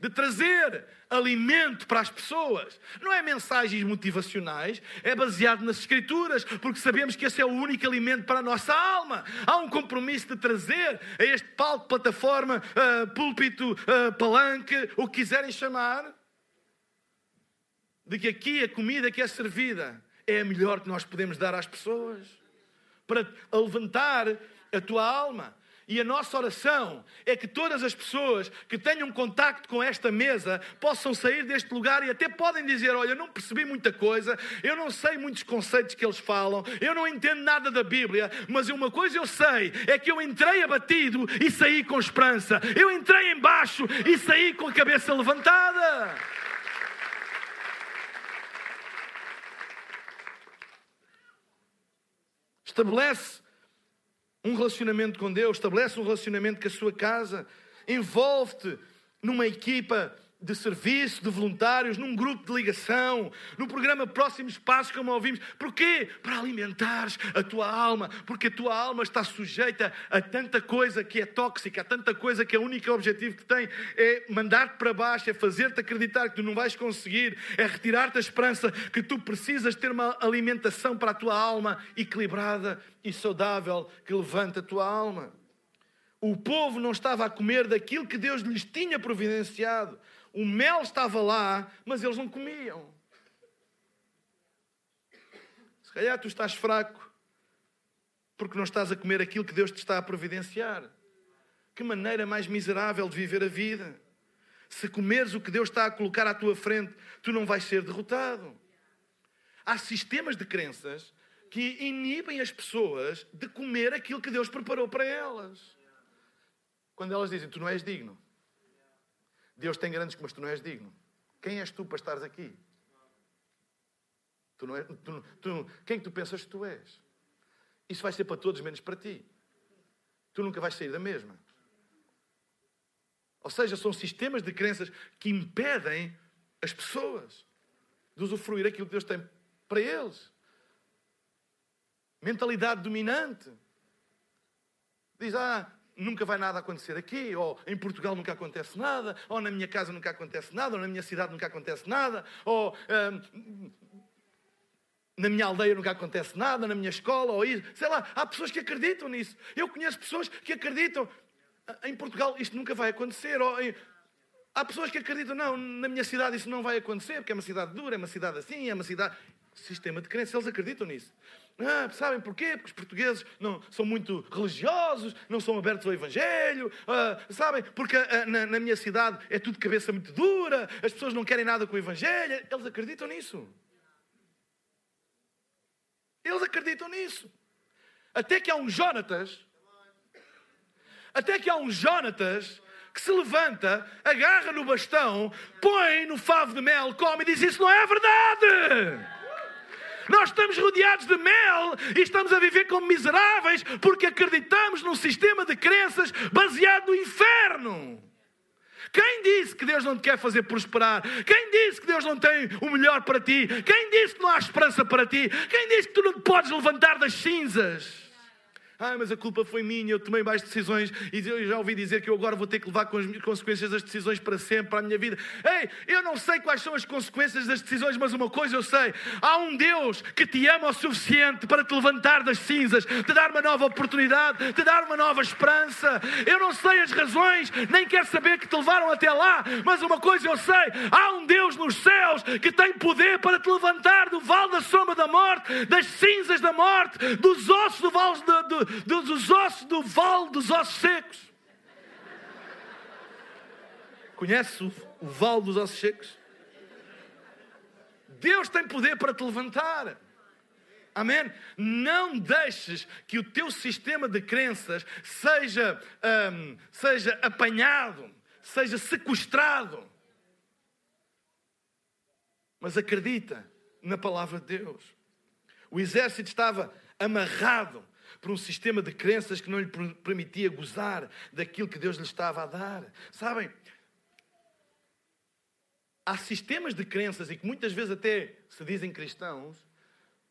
de trazer alimento para as pessoas. Não é mensagens motivacionais, é baseado nas Escrituras, porque sabemos que esse é o único alimento para a nossa alma. Há um compromisso de trazer a este palco, plataforma, uh, púlpito, uh, palanque, o que quiserem chamar, de que aqui a comida que é servida é a melhor que nós podemos dar às pessoas para levantar a tua alma. E a nossa oração é que todas as pessoas que tenham contacto com esta mesa possam sair deste lugar e até podem dizer: Olha, eu não percebi muita coisa, eu não sei muitos conceitos que eles falam, eu não entendo nada da Bíblia, mas uma coisa eu sei é que eu entrei abatido e saí com esperança, eu entrei embaixo e saí com a cabeça levantada. Estabelece um relacionamento com Deus, estabelece um relacionamento com a sua casa, envolve-te numa equipa de serviço, de voluntários, num grupo de ligação, no programa Próximos Passos, como ouvimos. Porquê? Para alimentares a tua alma, porque a tua alma está sujeita a tanta coisa que é tóxica, a tanta coisa que é o único objetivo que tem é mandar-te para baixo, é fazer-te acreditar que tu não vais conseguir, é retirar-te a esperança que tu precisas ter uma alimentação para a tua alma equilibrada e saudável que levanta a tua alma. O povo não estava a comer daquilo que Deus lhes tinha providenciado. O mel estava lá, mas eles não comiam. Se calhar tu estás fraco porque não estás a comer aquilo que Deus te está a providenciar. Que maneira mais miserável de viver a vida. Se comeres o que Deus está a colocar à tua frente, tu não vais ser derrotado. Há sistemas de crenças que inibem as pessoas de comer aquilo que Deus preparou para elas. Quando elas dizem, tu não és digno, Deus tem grandes mas tu não és digno. Quem és tu para estares aqui? Tu não és, tu, tu, quem tu pensas que tu és? Isso vai ser para todos, menos para ti. Tu nunca vais sair da mesma. Ou seja, são sistemas de crenças que impedem as pessoas de usufruir aquilo que Deus tem para eles. Mentalidade dominante. Diz, ah, nunca vai nada acontecer aqui, ou em Portugal nunca acontece nada, ou na minha casa nunca acontece nada, ou na minha cidade nunca acontece nada, ou hum, na minha aldeia nunca acontece nada, na minha escola, ou isso. Sei lá, há pessoas que acreditam nisso. Eu conheço pessoas que acreditam. Em Portugal isto nunca vai acontecer. Ou. Há pessoas que acreditam, não, na minha cidade isso não vai acontecer, porque é uma cidade dura, é uma cidade assim, é uma cidade. Sistema de crença, eles acreditam nisso. Ah, sabem porquê? Porque os portugueses não, são muito religiosos, não são abertos ao Evangelho. Ah, sabem? Porque ah, na, na, minha cidade é tudo cabeça muito dura, as pessoas não querem nada com o Evangelho. Eles acreditam nisso. Eles acreditam nisso. Até que há um Jonatas, até que há um Jonatas que se levanta, agarra no bastão, põe no favo de mel, come e diz: Isso não é verdade. Nós estamos rodeados de mel e estamos a viver como miseráveis porque acreditamos num sistema de crenças baseado no inferno. Quem disse que Deus não te quer fazer prosperar? Quem disse que Deus não tem o melhor para ti? Quem disse que não há esperança para ti? Quem disse que tu não te podes levantar das cinzas? Ah, mas a culpa foi minha, eu tomei mais decisões e eu já ouvi dizer que eu agora vou ter que levar com as consequências das decisões para sempre, para a minha vida. Ei, eu não sei quais são as consequências das decisões, mas uma coisa eu sei: há um Deus que te ama o suficiente para te levantar das cinzas, te dar uma nova oportunidade, te dar uma nova esperança. Eu não sei as razões, nem quero saber que te levaram até lá, mas uma coisa eu sei: há um Deus nos céus que tem poder para te levantar do vale da sombra da morte, das cinzas da morte, dos ossos do vale do, do, dos ossos do vale dos ossos secos. Conhece o, o vale dos ossos secos? Deus tem poder para te levantar. Amém? Não deixes que o teu sistema de crenças seja, um, seja apanhado, seja sequestrado. Mas acredita na palavra de Deus. O exército estava amarrado por um sistema de crenças que não lhe permitia gozar daquilo que Deus lhe estava a dar. Sabem? Há sistemas de crenças e que muitas vezes até se dizem cristãos,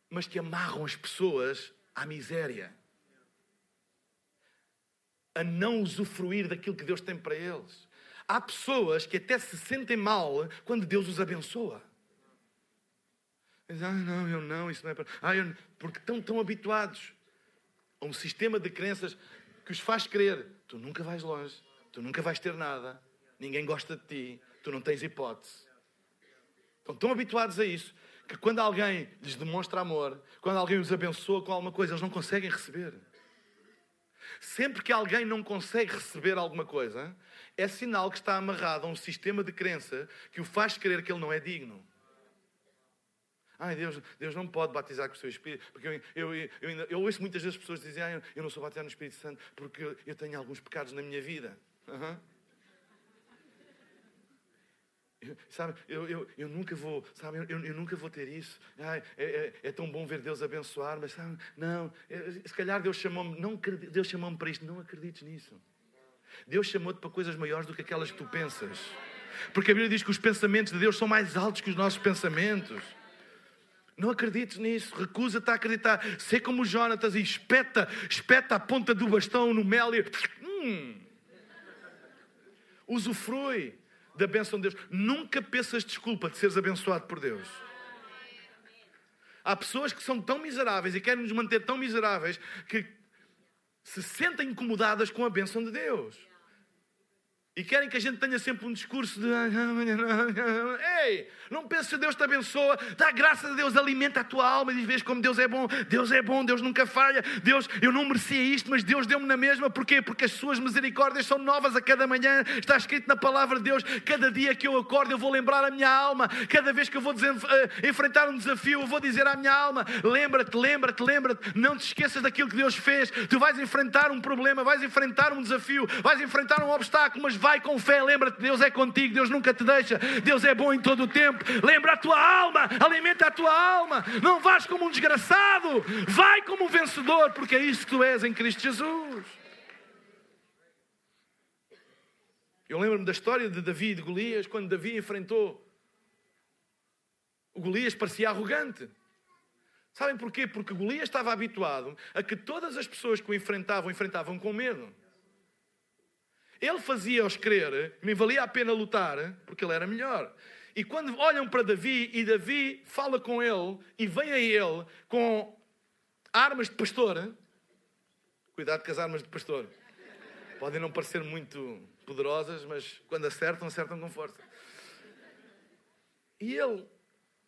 mas que amarram as pessoas à miséria, a não usufruir daquilo que Deus tem para eles. Há pessoas que até se sentem mal quando Deus os abençoa. Dizem, ah, não, eu não, isso não é para. Ah, eu... Porque estão tão habituados a um sistema de crenças que os faz crer: tu nunca vais longe, tu nunca vais ter nada, ninguém gosta de ti, tu não tens hipótese. Estão tão habituados a isso que quando alguém lhes demonstra amor, quando alguém os abençoa com alguma coisa, eles não conseguem receber. Sempre que alguém não consegue receber alguma coisa, é sinal que está amarrado a um sistema de crença que o faz crer que ele não é digno. Ai, Deus, Deus não pode batizar com o seu Espírito. Porque eu, eu, eu, eu, eu ouço muitas vezes pessoas dizerem: eu não sou batizado no Espírito Santo porque eu tenho alguns pecados na minha vida. Uhum. Eu, sabe, eu, eu, eu nunca vou, sabe, eu, eu nunca vou ter isso. Ai, é, é, é, tão bom ver Deus abençoar, mas sabe, não, é, se calhar Deus chamou-me, não, Deus chamou-me para isto, não acredites nisso. Deus chamou-te para coisas maiores do que aquelas que tu pensas. Porque a Bíblia diz que os pensamentos de Deus são mais altos que os nossos pensamentos. Não acredites nisso, recusa-te a acreditar. Ser como Jonatas e espeta, espeta a ponta do bastão no mel e. Hum, usufrui da bênção de Deus. Nunca peças desculpa de seres abençoado por Deus. Há pessoas que são tão miseráveis e querem nos manter tão miseráveis que se sentem incomodadas com a bênção de Deus. E querem que a gente tenha sempre um discurso de. Ei, não penses que Deus te abençoa, dá graças a Deus, alimenta a tua alma e diz: Vês como Deus é bom, Deus é bom, Deus nunca falha. Deus, eu não merecia isto, mas Deus deu-me na mesma. Porquê? Porque as suas misericórdias são novas a cada manhã. Está escrito na palavra de Deus: cada dia que eu acordo, eu vou lembrar a minha alma. Cada vez que eu vou eh, enfrentar um desafio, eu vou dizer à minha alma: Lembra-te, lembra-te, lembra-te. Não te esqueças daquilo que Deus fez. Tu vais enfrentar um problema, vais enfrentar um desafio, vais enfrentar um obstáculo, mas vai vai com fé, lembra-te, Deus é contigo, Deus nunca te deixa, Deus é bom em todo o tempo. Lembra a tua alma, alimenta a tua alma. Não vais como um desgraçado, vai como um vencedor, porque é isso que tu és em Cristo Jesus. Eu lembro-me da história de Davi e de Golias, quando Davi enfrentou o Golias parecia arrogante. Sabem porquê? Porque Golias estava habituado a que todas as pessoas que o enfrentavam, enfrentavam com medo. Ele fazia-os crer que nem valia a pena lutar, porque ele era melhor. E quando olham para Davi e Davi fala com ele e vem a ele com armas de pastor, cuidado com as armas de pastor. Podem não parecer muito poderosas, mas quando acertam, acertam com força. E ele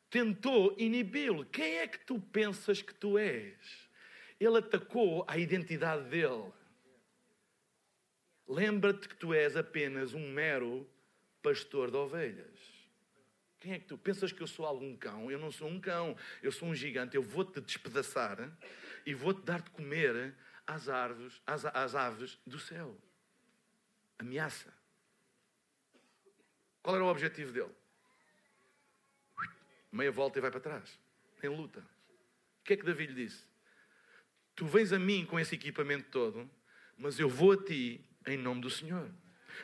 tentou inibi-lo. Quem é que tu pensas que tu és? Ele atacou a identidade dele. Lembra-te que tu és apenas um mero pastor de ovelhas. Quem é que tu pensas que eu sou algum cão? Eu não sou um cão, eu sou um gigante. Eu vou-te despedaçar e vou-te dar de comer às árvores, às, às aves do céu. Ameaça. Qual era o objetivo dele? Meia volta e vai para trás. Em luta. O que é que Davi lhe disse? Tu vens a mim com esse equipamento todo, mas eu vou a ti em nome do Senhor.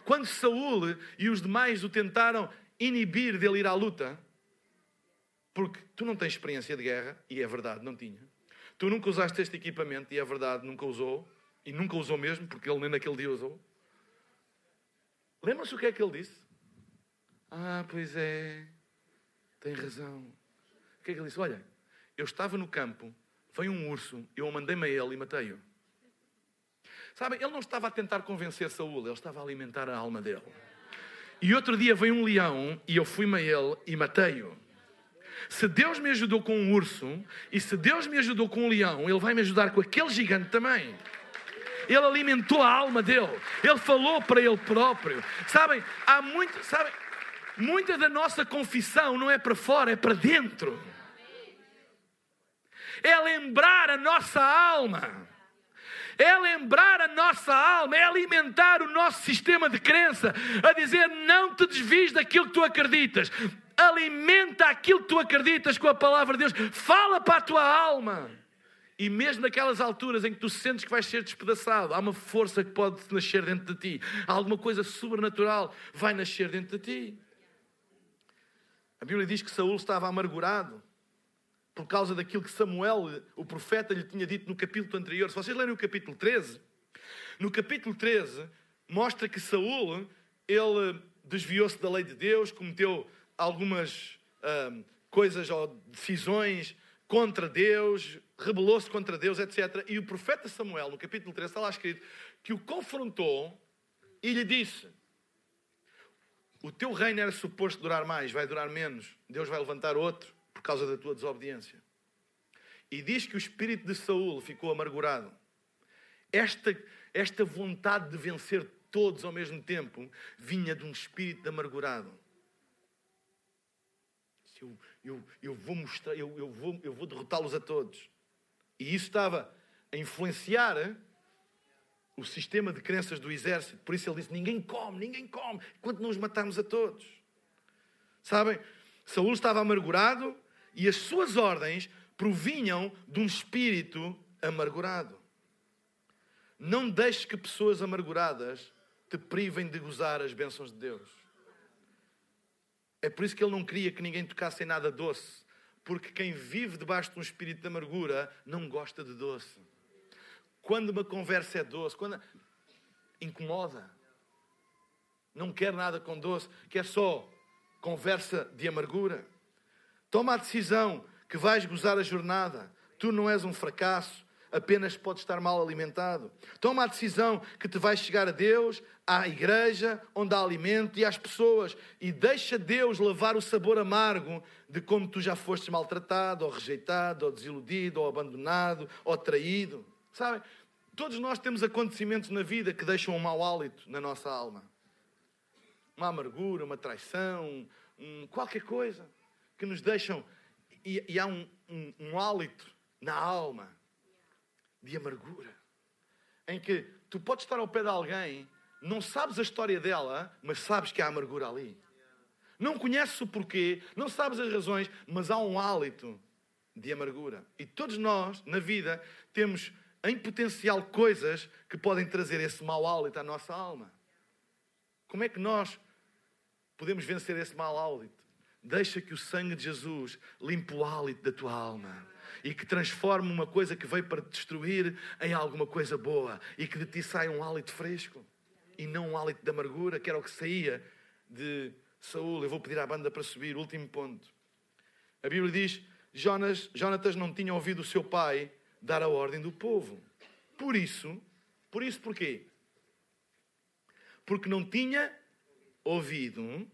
Quando Saul e os demais o tentaram inibir dele ir à luta, porque tu não tens experiência de guerra, e é verdade, não tinha. Tu nunca usaste este equipamento, e é verdade, nunca usou, e nunca usou mesmo, porque ele nem naquele dia usou. Lembram-se o que é que ele disse? Ah, pois é, tem razão. O que é que ele disse? Olha, eu estava no campo, veio um urso, eu mandei-me a ele e matei-o. Sabem, ele não estava a tentar convencer Saúl, ele estava a alimentar a alma dele. E outro dia veio um leão e eu fui-me a ele e matei-o. Se Deus me ajudou com um urso e se Deus me ajudou com um leão, Ele vai me ajudar com aquele gigante também. Ele alimentou a alma dele. Ele falou para ele próprio. Sabem, há muito, sabem, muita da nossa confissão não é para fora, é para dentro. É lembrar a nossa alma é lembrar a nossa alma, é alimentar o nosso sistema de crença, a dizer: não te desvies daquilo que tu acreditas, alimenta aquilo que tu acreditas com a palavra de Deus, fala para a tua alma. E mesmo naquelas alturas em que tu sentes que vais ser despedaçado, há uma força que pode nascer dentro de ti, há alguma coisa sobrenatural vai nascer dentro de ti. A Bíblia diz que Saul estava amargurado por causa daquilo que Samuel, o profeta, lhe tinha dito no capítulo anterior. Se vocês lerem o capítulo 13, no capítulo 13 mostra que Saul, ele desviou-se da lei de Deus, cometeu algumas hum, coisas ou decisões contra Deus, rebelou-se contra Deus, etc. E o profeta Samuel, no capítulo 13, está lá escrito que o confrontou e lhe disse: O teu reino era suposto durar mais, vai durar menos. Deus vai levantar outro por causa da tua desobediência. E diz que o espírito de Saul ficou amargurado. Esta, esta vontade de vencer todos ao mesmo tempo vinha de um espírito de amargurado. Eu, eu, eu vou mostrar, eu, eu vou, eu vou derrotá-los a todos. E isso estava a influenciar o sistema de crenças do exército. Por isso ele disse: ninguém come, ninguém come, enquanto não os matarmos a todos. Sabem? Saul estava amargurado e as suas ordens provinham de um espírito amargurado. Não deixes que pessoas amarguradas te privem de gozar as bênçãos de Deus. É por isso que ele não queria que ninguém tocasse em nada doce, porque quem vive debaixo de um espírito de amargura não gosta de doce. Quando uma conversa é doce, quando incomoda, não quer nada com doce, quer só conversa de amargura. Toma a decisão que vais gozar a jornada. Tu não és um fracasso, apenas podes estar mal alimentado. Toma a decisão que te vais chegar a Deus, à igreja, onde há alimento e às pessoas, e deixa Deus lavar o sabor amargo de como tu já fostes maltratado, ou rejeitado, ou desiludido, ou abandonado, ou traído. Sabem? Todos nós temos acontecimentos na vida que deixam um mau hálito na nossa alma. Uma amargura, uma traição, um, qualquer coisa que nos deixam. E, e há um, um, um hálito na alma de amargura, em que tu podes estar ao pé de alguém, não sabes a história dela, mas sabes que há amargura ali. Não conheces o porquê, não sabes as razões, mas há um hálito de amargura. E todos nós, na vida, temos em potencial coisas que podem trazer esse mau hálito à nossa alma. Como é que nós podemos vencer esse mau hálito? Deixa que o sangue de Jesus limpe o hálito da tua alma e que transforme uma coisa que veio para te destruir em alguma coisa boa e que de ti saia um hálito fresco e não um hálito de amargura, que era o que saía de Saul. Eu vou pedir à banda para subir, último ponto. A Bíblia diz: Jonas, Jonatas não tinha ouvido o seu pai dar a ordem do povo. Por isso, por isso porquê? Porque não tinha ouvido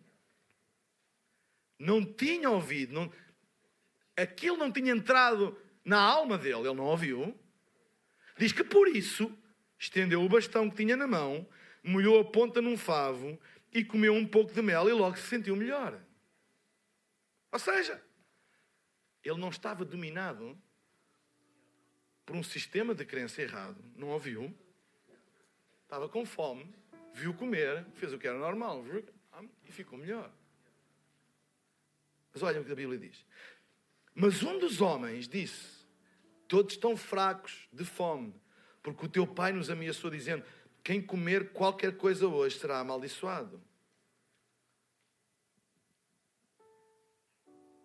não tinha ouvido, não, aquilo não tinha entrado na alma dele, ele não ouviu. Diz que por isso estendeu o bastão que tinha na mão, molhou a ponta num favo e comeu um pouco de mel e logo se sentiu melhor. Ou seja, ele não estava dominado por um sistema de crença errado, não ouviu, estava com fome, viu comer, fez o que era normal e ficou melhor. Mas olha o que a Bíblia diz. Mas um dos homens disse: Todos estão fracos de fome, porque o teu pai nos ameaçou, dizendo: Quem comer qualquer coisa hoje será amaldiçoado.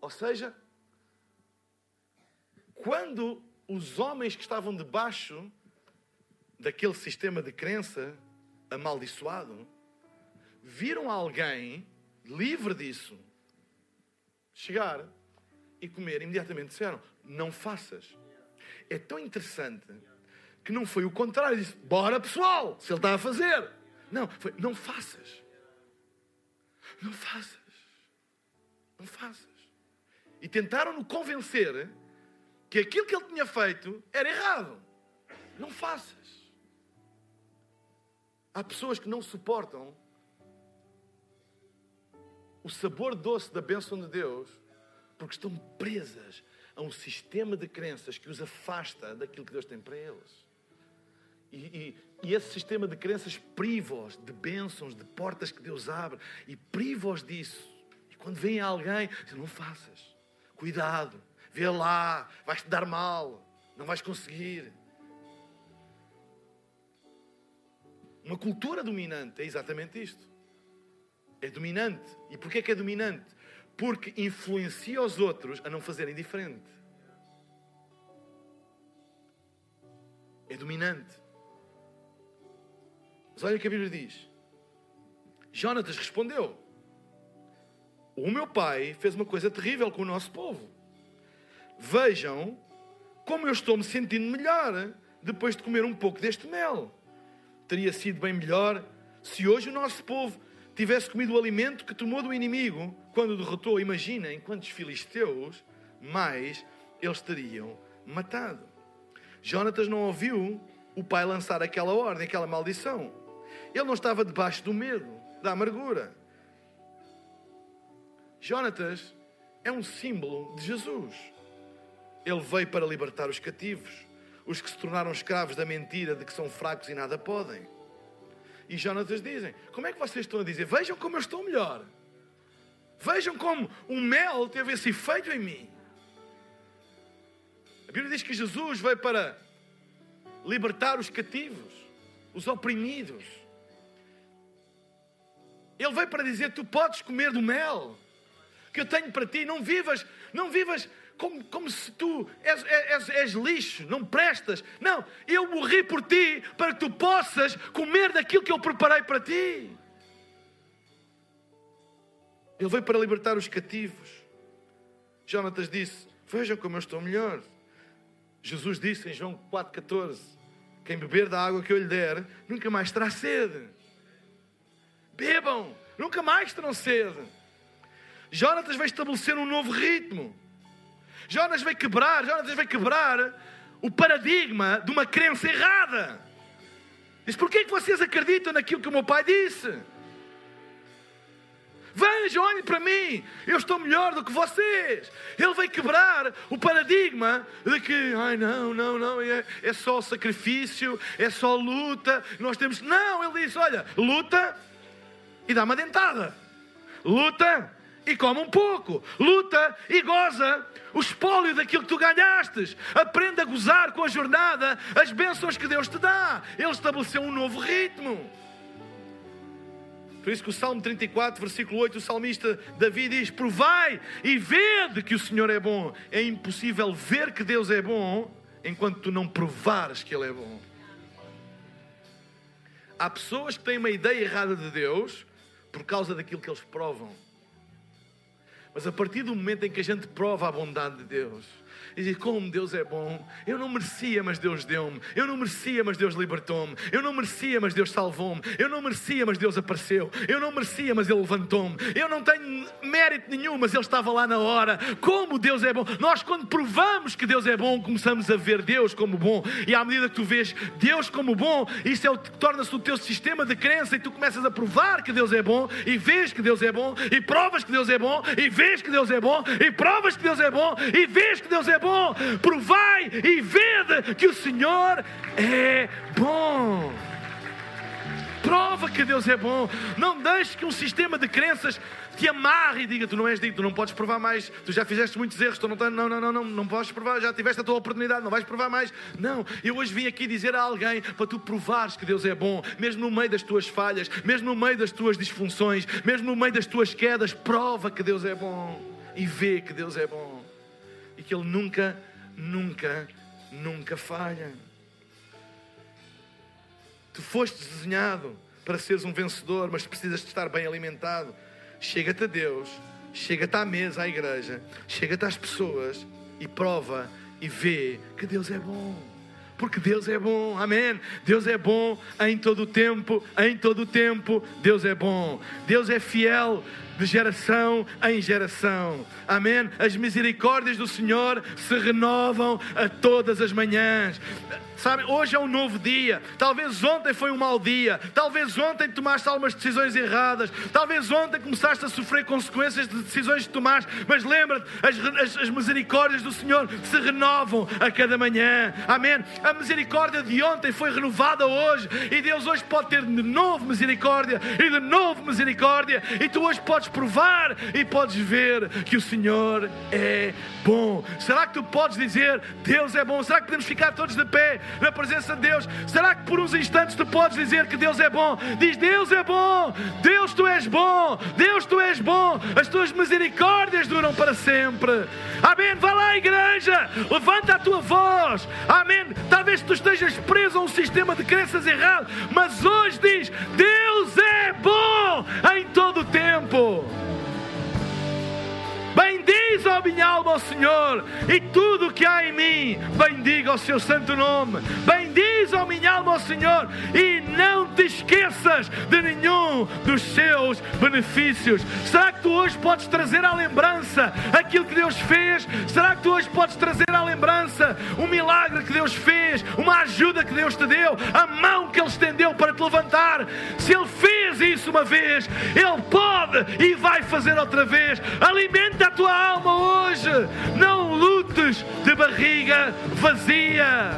Ou seja, quando os homens que estavam debaixo daquele sistema de crença amaldiçoado viram alguém livre disso chegar e comer, imediatamente disseram: Não faças. É tão interessante que não foi o contrário. Disse: Bora pessoal, se ele está a fazer. Não, foi: Não faças. Não faças. Não faças. E tentaram-no convencer que aquilo que ele tinha feito era errado. Não faças. Há pessoas que não suportam o sabor doce da bênção de Deus porque estão presas a um sistema de crenças que os afasta daquilo que Deus tem para eles. E, e, e esse sistema de crenças priva-os de bênçãos, de portas que Deus abre, e priva-os disso. E quando vem alguém, diz, não faças, cuidado, vê lá, vais-te dar mal, não vais conseguir. Uma cultura dominante é exatamente isto. É dominante. E porquê que é dominante? Porque influencia os outros a não fazerem diferente. É dominante. Mas olha o que a Bíblia diz. Jonatas respondeu: O meu pai fez uma coisa terrível com o nosso povo. Vejam como eu estou me sentindo melhor depois de comer um pouco deste mel. Teria sido bem melhor se hoje o nosso povo tivesse comido o alimento que tomou do inimigo quando derrotou. Imaginem quantos filisteus mais eles teriam matado. Jonatas não ouviu o pai lançar aquela ordem, aquela maldição. Ele não estava debaixo do medo, da amargura. Jonatas é um símbolo de Jesus. Ele veio para libertar os cativos, os que se tornaram escravos da mentira de que são fracos e nada podem. E Jonatas dizem: Como é que vocês estão a dizer? Vejam como eu estou melhor. Vejam como o mel teve esse efeito em mim. A Bíblia diz que Jesus veio para libertar os cativos, os oprimidos. Ele veio para dizer: Tu podes comer do mel que eu tenho para ti. Não vivas, não vivas como, como se tu és, és, és, lixo, não prestas. Não, eu morri por ti para que tu possas comer daquilo que eu preparei para ti. Ele veio para libertar os cativos. Jonatas disse: Vejam como eu estou melhor. Jesus disse em João 4,14: Quem beber da água que eu lhe der, nunca mais terá sede. Bebam, nunca mais terão sede. Jonatas vai estabelecer um novo ritmo. Jonas vai quebrar, Jonas vai quebrar o paradigma de uma crença errada. Diz: porquê que vocês acreditam naquilo que o meu pai disse? Vejam, olhem para mim, eu estou melhor do que vocês. Ele vai quebrar o paradigma de que, ai não, não, não, é, é só sacrifício, é só luta. Nós temos. Não, ele diz: olha, luta e dá uma dentada. Luta e come um pouco. Luta e goza o espólio daquilo que tu ganhastes. Aprende a gozar com a jornada as bênçãos que Deus te dá. Ele estabeleceu um novo ritmo. Por isso que o Salmo 34, versículo 8, o salmista Davi diz: Provai e vede que o Senhor é bom. É impossível ver que Deus é bom enquanto tu não provares que Ele é bom. Há pessoas que têm uma ideia errada de Deus por causa daquilo que eles provam. Mas a partir do momento em que a gente prova a bondade de Deus, e diz como Deus é bom. Eu não merecia, mas Deus deu-me. Eu não merecia, mas Deus libertou-me. Eu não merecia, mas Deus salvou-me. Eu não merecia, mas Deus apareceu. Eu não merecia, mas Ele levantou-me. Eu não tenho mérito nenhum, mas Ele estava lá na hora. Como Deus é bom. Nós, quando provamos que Deus é bom, começamos a ver Deus como bom. E à medida que tu vês Deus como bom, isso é o torna-se o teu sistema de crença e tu começas a provar que Deus é bom e vês que Deus é bom e provas que Deus é bom e vês que Deus é bom e provas que Deus é bom e vês que Deus é bom. Provai e vede que o Senhor é bom. Prova que Deus é bom. Não deixe que um sistema de crenças te amarre e diga: Tu não és digno, tu não podes provar mais. Tu já fizeste muitos erros, tu não, não, não, não, não, não podes provar. Já tiveste a tua oportunidade, não vais provar mais. Não, eu hoje vim aqui dizer a alguém para tu provares que Deus é bom, mesmo no meio das tuas falhas, mesmo no meio das tuas disfunções, mesmo no meio das tuas quedas. Prova que Deus é bom e vê que Deus é bom que Ele nunca, nunca, nunca falha. Tu foste desenhado para seres um vencedor, mas precisas de estar bem alimentado. Chega-te a Deus, chega-te à mesa, à igreja, chega-te às pessoas e prova e vê que Deus é bom. porque Deus é bom. Amém. Deus é bom em todo o tempo, em todo o tempo, Deus é bom. Deus é fiel de geração em geração. Amém. As misericórdias do Senhor se renovam a todas as manhãs. Sabe, hoje é um novo dia. Talvez ontem foi um mau dia. Talvez ontem tomaste algumas decisões erradas. Talvez ontem começaste a sofrer consequências de decisões que tomaste. Mas lembra-te, as, as, as, misericórdias do Senhor se renovam a cada manhã. Amém. A misericórdia de ontem foi renovada hoje. E Deus hoje pode ter de novo misericórdia e de novo misericórdia. E tu hoje podes provar e podes ver que o Senhor é bom. Será que tu podes dizer Deus é bom? Será que podemos ficar todos de pé? na presença de Deus. Será que por uns instantes tu podes dizer que Deus é bom? Diz: Deus é bom, Deus tu és bom, Deus tu és bom, as tuas misericórdias duram para sempre. Amém. Vá lá, igreja, levanta a tua voz. Amém. Talvez tu estejas preso a um sistema de crenças errado, mas hoje diz: Deus é bom em todo o tempo. Oh. Bendiz, ó minha alma, ao Senhor, e tudo o que há em mim, bendiga o seu santo nome. Bendiz, ó minha alma, ao Senhor, e não te esqueças de nenhum dos seus benefícios. Será que tu hoje podes trazer à lembrança aquilo que Deus fez? Será que tu hoje podes trazer à lembrança um milagre que Deus fez, uma ajuda que Deus te deu, a mão que Ele estendeu para te levantar? Se Ele fez isso uma vez, Ele pode e vai fazer outra vez. Alimenta a tua alma hoje. Não lutes de barriga vazia.